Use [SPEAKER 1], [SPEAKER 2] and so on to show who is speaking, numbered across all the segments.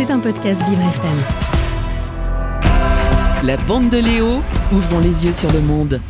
[SPEAKER 1] C'est un podcast Vivre FM.
[SPEAKER 2] La bande de Léo, ouvrons les yeux sur le monde.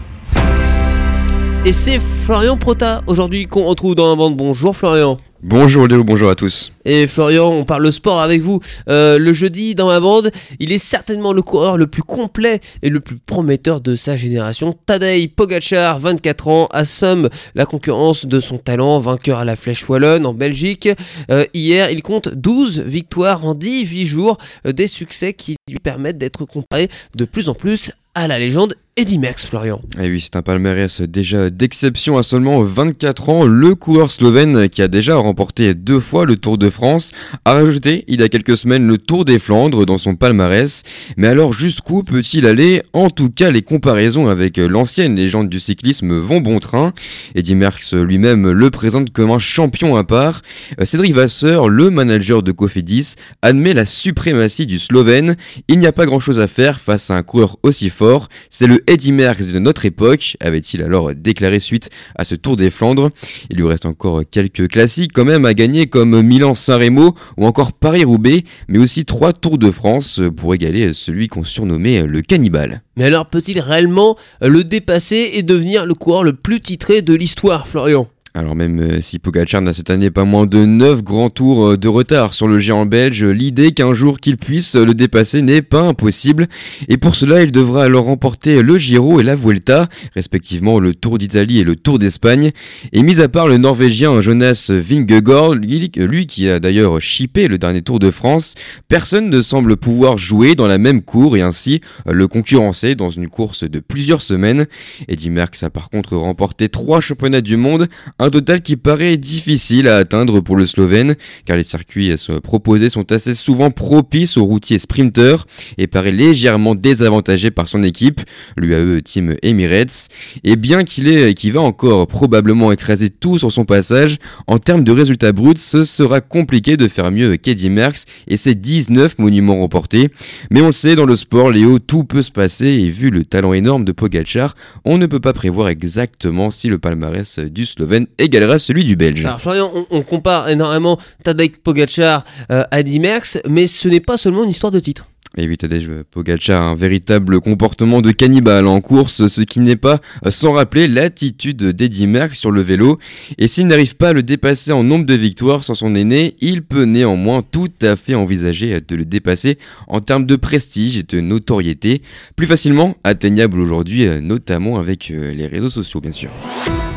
[SPEAKER 3] Et c'est Florian Prota aujourd'hui qu'on retrouve dans la bande. Bonjour Florian.
[SPEAKER 4] Bonjour Léo, bonjour à tous.
[SPEAKER 3] Et Florian, on parle sport avec vous. Euh, le jeudi dans ma bande, il est certainement le coureur le plus complet et le plus prometteur de sa génération. Tadej Pogacar, 24 ans, assomme la concurrence de son talent, vainqueur à la Flèche Wallonne en Belgique. Euh, hier, il compte 12 victoires en 18 jours, euh, des succès qui lui permettent d'être comparé de plus en plus à la légende Eddy Merckx, Florian.
[SPEAKER 4] Et eh oui, c'est un palmarès déjà d'exception à seulement 24 ans. Le coureur slovène qui a déjà remporté deux fois le Tour de France a rajouté il y a quelques semaines le Tour des Flandres dans son palmarès. Mais alors jusqu'où peut-il aller? En tout cas, les comparaisons avec l'ancienne légende du cyclisme vont bon train. Eddy Merckx lui-même le présente comme un champion à part. Cédric Vasseur, le manager de Cofidis, admet la suprématie du Slovène. Il n'y a pas grand-chose à faire face à un coureur aussi fort. C'est le Eddy Merckx de notre époque, avait-il alors déclaré suite à ce Tour des Flandres. Il lui reste encore quelques classiques quand même à gagner comme Milan-San Remo ou encore Paris-Roubaix, mais aussi trois Tours de France pour égaler celui qu'on surnommait le cannibale.
[SPEAKER 3] Mais alors peut-il réellement le dépasser et devenir le coureur le plus titré de l'histoire, Florian?
[SPEAKER 4] Alors même euh, si Pogacar n'a cette année pas moins de 9 grands tours euh, de retard sur le géant belge, l'idée qu'un jour qu'il puisse le dépasser n'est pas impossible. Et pour cela, il devra alors remporter le Giro et la Vuelta, respectivement le Tour d'Italie et le Tour d'Espagne. Et mis à part le Norvégien Jonas Vingegaard, lui qui a d'ailleurs chippé le dernier Tour de France, personne ne semble pouvoir jouer dans la même cour et ainsi euh, le concurrencer dans une course de plusieurs semaines. Eddy Merckx a par contre remporté 3 championnats du monde, un total qui paraît difficile à atteindre pour le Slovène, car les circuits proposés sont assez souvent propices aux routiers sprinteurs et paraît légèrement désavantagé par son équipe, l'UAE Team Emirates. Et bien qu'il est, va encore probablement écraser tout sur son passage, en termes de résultats bruts, ce sera compliqué de faire mieux qu'Eddie Merckx et ses 19 monuments remportés. Mais on le sait, dans le sport, Léo, tout peut se passer et vu le talent énorme de Pogacar, on ne peut pas prévoir exactement si le palmarès du Slovène égalera celui du Belge.
[SPEAKER 3] Alors Florian, on, compare énormément Tadej Pogacar euh, à Eddy Merckx, mais ce n'est pas seulement une histoire de titre.
[SPEAKER 4] Et oui, Tadej Pogacar a un véritable comportement de cannibale en course, ce qui n'est pas sans rappeler l'attitude d'Eddy Merckx sur le vélo. Et s'il n'arrive pas à le dépasser en nombre de victoires sans son aîné, il peut néanmoins tout à fait envisager de le dépasser en termes de prestige et de notoriété, plus facilement atteignable aujourd'hui, notamment avec euh, les réseaux sociaux bien sûr.